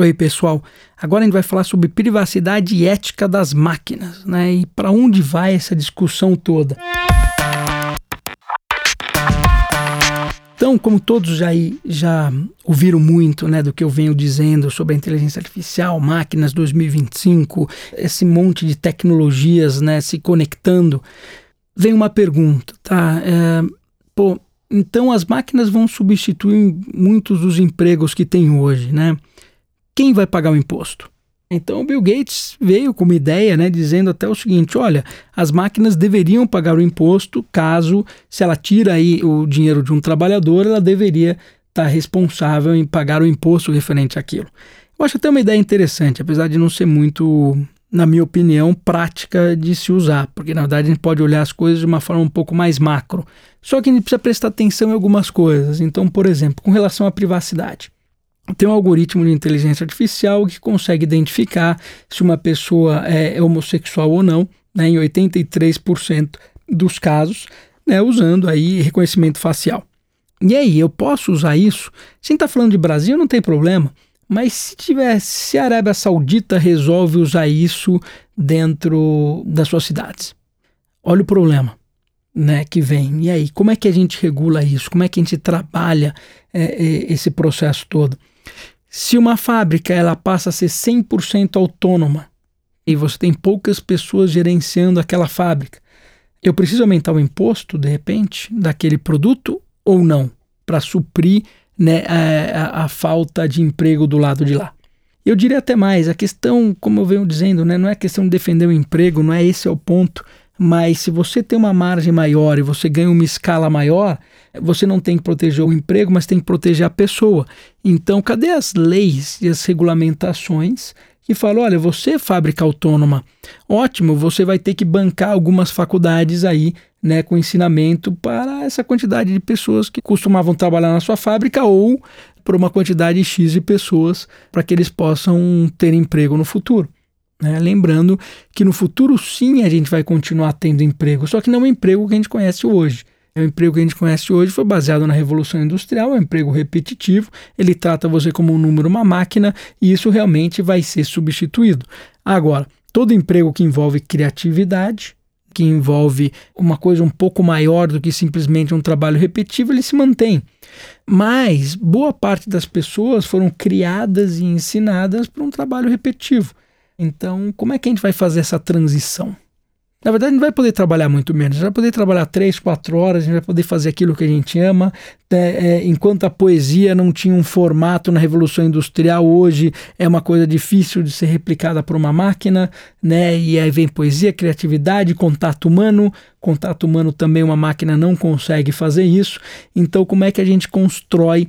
Oi, pessoal. Agora a gente vai falar sobre privacidade e ética das máquinas, né? E para onde vai essa discussão toda? Então, como todos já, já ouviram muito né, do que eu venho dizendo sobre a inteligência artificial, máquinas 2025, esse monte de tecnologias né, se conectando, vem uma pergunta, tá? É, pô, então as máquinas vão substituir muitos dos empregos que tem hoje, né? Quem vai pagar o imposto? Então, Bill Gates veio com uma ideia, né, dizendo até o seguinte: olha, as máquinas deveriam pagar o imposto caso, se ela tira aí o dinheiro de um trabalhador, ela deveria estar tá responsável em pagar o imposto referente àquilo. Eu acho até uma ideia interessante, apesar de não ser muito, na minha opinião, prática de se usar, porque na verdade a gente pode olhar as coisas de uma forma um pouco mais macro. Só que a gente precisa prestar atenção em algumas coisas. Então, por exemplo, com relação à privacidade tem um algoritmo de inteligência artificial que consegue identificar se uma pessoa é homossexual ou não, né, em 83% dos casos, né, usando aí reconhecimento facial. E aí, eu posso usar isso? Se a gente está falando de Brasil, não tem problema. Mas se tiver, se a Arábia Saudita resolve usar isso dentro das suas cidades, olha o problema né, que vem. E aí, como é que a gente regula isso? Como é que a gente trabalha é, é, esse processo todo? Se uma fábrica ela passa a ser 100% autônoma e você tem poucas pessoas gerenciando aquela fábrica, eu preciso aumentar o imposto, de repente, daquele produto ou não, para suprir né, a, a, falta de emprego do lado de lá. Eu diria até mais, a questão, como eu venho dizendo, né, não é questão de defender o emprego, não é esse é o ponto, mas se você tem uma margem maior e você ganha uma escala maior, você não tem que proteger o emprego, mas tem que proteger a pessoa. Então, cadê as leis e as regulamentações que falam: olha, você fábrica autônoma, ótimo, você vai ter que bancar algumas faculdades aí, né, com ensinamento para essa quantidade de pessoas que costumavam trabalhar na sua fábrica ou por uma quantidade X de pessoas para que eles possam ter emprego no futuro. Né? Lembrando que no futuro sim a gente vai continuar tendo emprego, só que não é o emprego que a gente conhece hoje. O emprego que a gente conhece hoje foi baseado na Revolução Industrial, é um emprego repetitivo, ele trata você como um número, uma máquina, e isso realmente vai ser substituído. Agora, todo emprego que envolve criatividade, que envolve uma coisa um pouco maior do que simplesmente um trabalho repetitivo, ele se mantém. Mas boa parte das pessoas foram criadas e ensinadas para um trabalho repetitivo. Então, como é que a gente vai fazer essa transição? Na verdade, gente vai poder trabalhar muito menos. Vai poder trabalhar três, quatro horas, a gente vai poder fazer aquilo que a gente ama. É, é, enquanto a poesia não tinha um formato na Revolução Industrial, hoje é uma coisa difícil de ser replicada por uma máquina, né? E aí vem poesia, criatividade, contato humano. Contato humano também uma máquina não consegue fazer isso. Então, como é que a gente constrói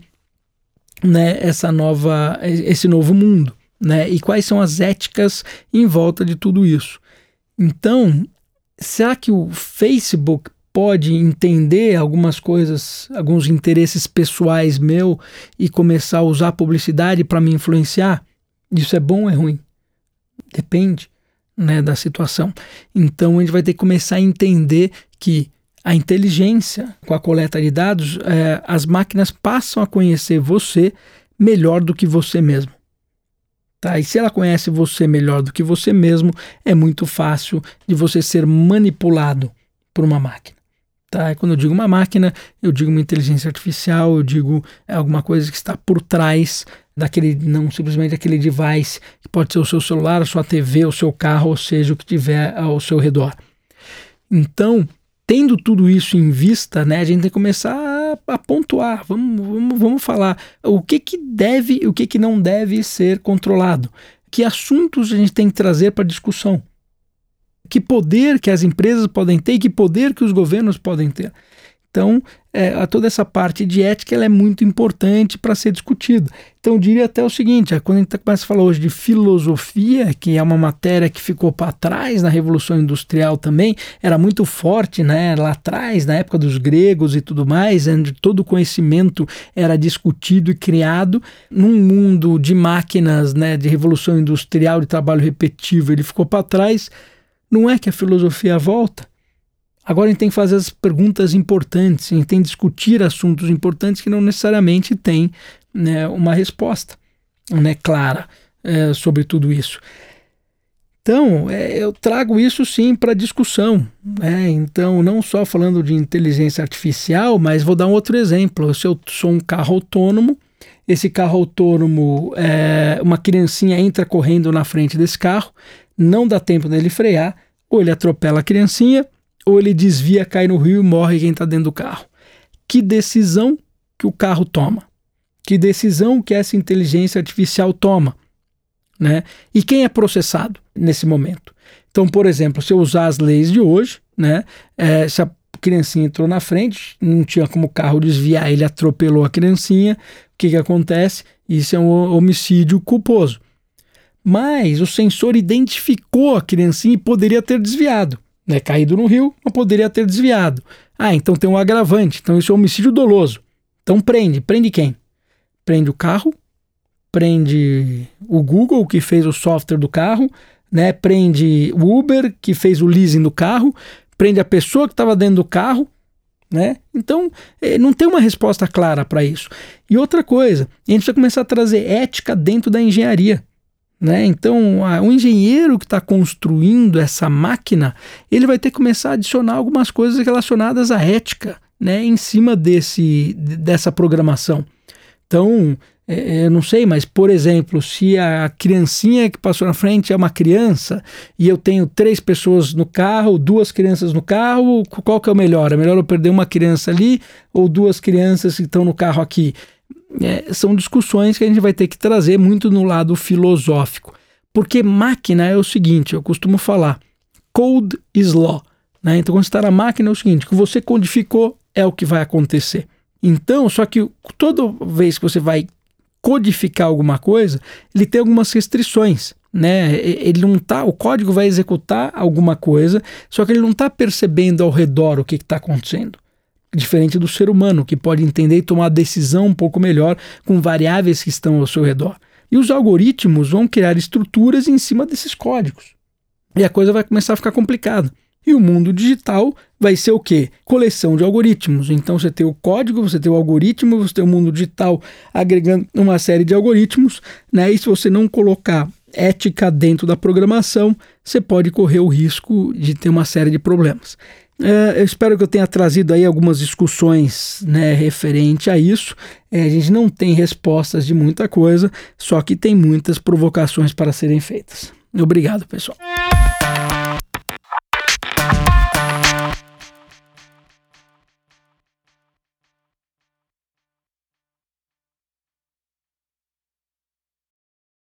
né, essa nova, esse novo mundo? Né? E quais são as éticas em volta de tudo isso? Então, será que o Facebook pode entender algumas coisas, alguns interesses pessoais meu e começar a usar publicidade para me influenciar? Isso é bom ou é ruim? Depende né, da situação. Então a gente vai ter que começar a entender que a inteligência, com a coleta de dados, é, as máquinas passam a conhecer você melhor do que você mesmo. Tá? E se ela conhece você melhor do que você mesmo, é muito fácil de você ser manipulado por uma máquina. Tá? E quando eu digo uma máquina, eu digo uma inteligência artificial, eu digo alguma coisa que está por trás daquele, não simplesmente aquele device, que pode ser o seu celular, a sua TV, o seu carro, ou seja, o que tiver ao seu redor. Então, tendo tudo isso em vista, né, a gente tem que começar pontuar, vamos, vamos, vamos falar o que, que deve e o que, que não deve ser controlado. Que assuntos a gente tem que trazer para discussão? Que poder que as empresas podem ter e que poder que os governos podem ter? Então, é, toda essa parte de ética é muito importante para ser discutida. Então, eu diria até o seguinte: é, quando a gente começa a falar hoje de filosofia, que é uma matéria que ficou para trás na Revolução Industrial também, era muito forte né, lá atrás, na época dos gregos e tudo mais, onde todo o conhecimento era discutido e criado. Num mundo de máquinas, né, de Revolução Industrial, de trabalho repetitivo, ele ficou para trás. Não é que a filosofia volta? Agora a gente tem que fazer as perguntas importantes, a gente tem que discutir assuntos importantes que não necessariamente têm né, uma resposta. né, clara é, sobre tudo isso. Então, é, eu trago isso sim para discussão. Né? Então, não só falando de inteligência artificial, mas vou dar um outro exemplo. Se eu sou um carro autônomo, esse carro autônomo, é, uma criancinha entra correndo na frente desse carro, não dá tempo dele frear, ou ele atropela a criancinha, ou ele desvia, cai no rio e morre quem está dentro do carro. Que decisão que o carro toma? Que decisão que essa inteligência artificial toma? Né? E quem é processado nesse momento? Então, por exemplo, se eu usar as leis de hoje, né, é, se a criancinha entrou na frente, não tinha como o carro desviar, ele atropelou a criancinha, o que, que acontece? Isso é um homicídio culposo. Mas o sensor identificou a criancinha e poderia ter desviado. Né, caído no rio, mas poderia ter desviado. Ah, então tem um agravante. Então isso é homicídio doloso. Então prende. Prende quem? Prende o carro, prende o Google, que fez o software do carro, né? prende o Uber, que fez o leasing do carro, prende a pessoa que estava dentro do carro. Né? Então, eh, não tem uma resposta clara para isso. E outra coisa, a gente precisa começar a trazer ética dentro da engenharia. Né? Então, a, o engenheiro que está construindo essa máquina, ele vai ter que começar a adicionar algumas coisas relacionadas à ética né, em cima desse, dessa programação. Então, é, eu não sei, mas por exemplo, se a criancinha que passou na frente é uma criança e eu tenho três pessoas no carro, duas crianças no carro, qual que é o melhor? É melhor eu perder uma criança ali ou duas crianças que estão no carro aqui? É, são discussões que a gente vai ter que trazer muito no lado filosófico. Porque máquina é o seguinte, eu costumo falar, code is law. Né? Então, quando está na máquina, é o seguinte: que você codificou é o que vai acontecer. Então, só que toda vez que você vai codificar alguma coisa, ele tem algumas restrições. Né? Ele não tá, o código vai executar alguma coisa, só que ele não está percebendo ao redor o que está acontecendo. Diferente do ser humano, que pode entender e tomar decisão um pouco melhor com variáveis que estão ao seu redor. E os algoritmos vão criar estruturas em cima desses códigos. E a coisa vai começar a ficar complicada. E o mundo digital vai ser o quê? Coleção de algoritmos. Então você tem o código, você tem o algoritmo, você tem o mundo digital agregando uma série de algoritmos, né? E se você não colocar ética dentro da programação, você pode correr o risco de ter uma série de problemas. É, eu espero que eu tenha trazido aí algumas discussões né, referente a isso. É, a gente não tem respostas de muita coisa, só que tem muitas provocações para serem feitas. Obrigado, pessoal.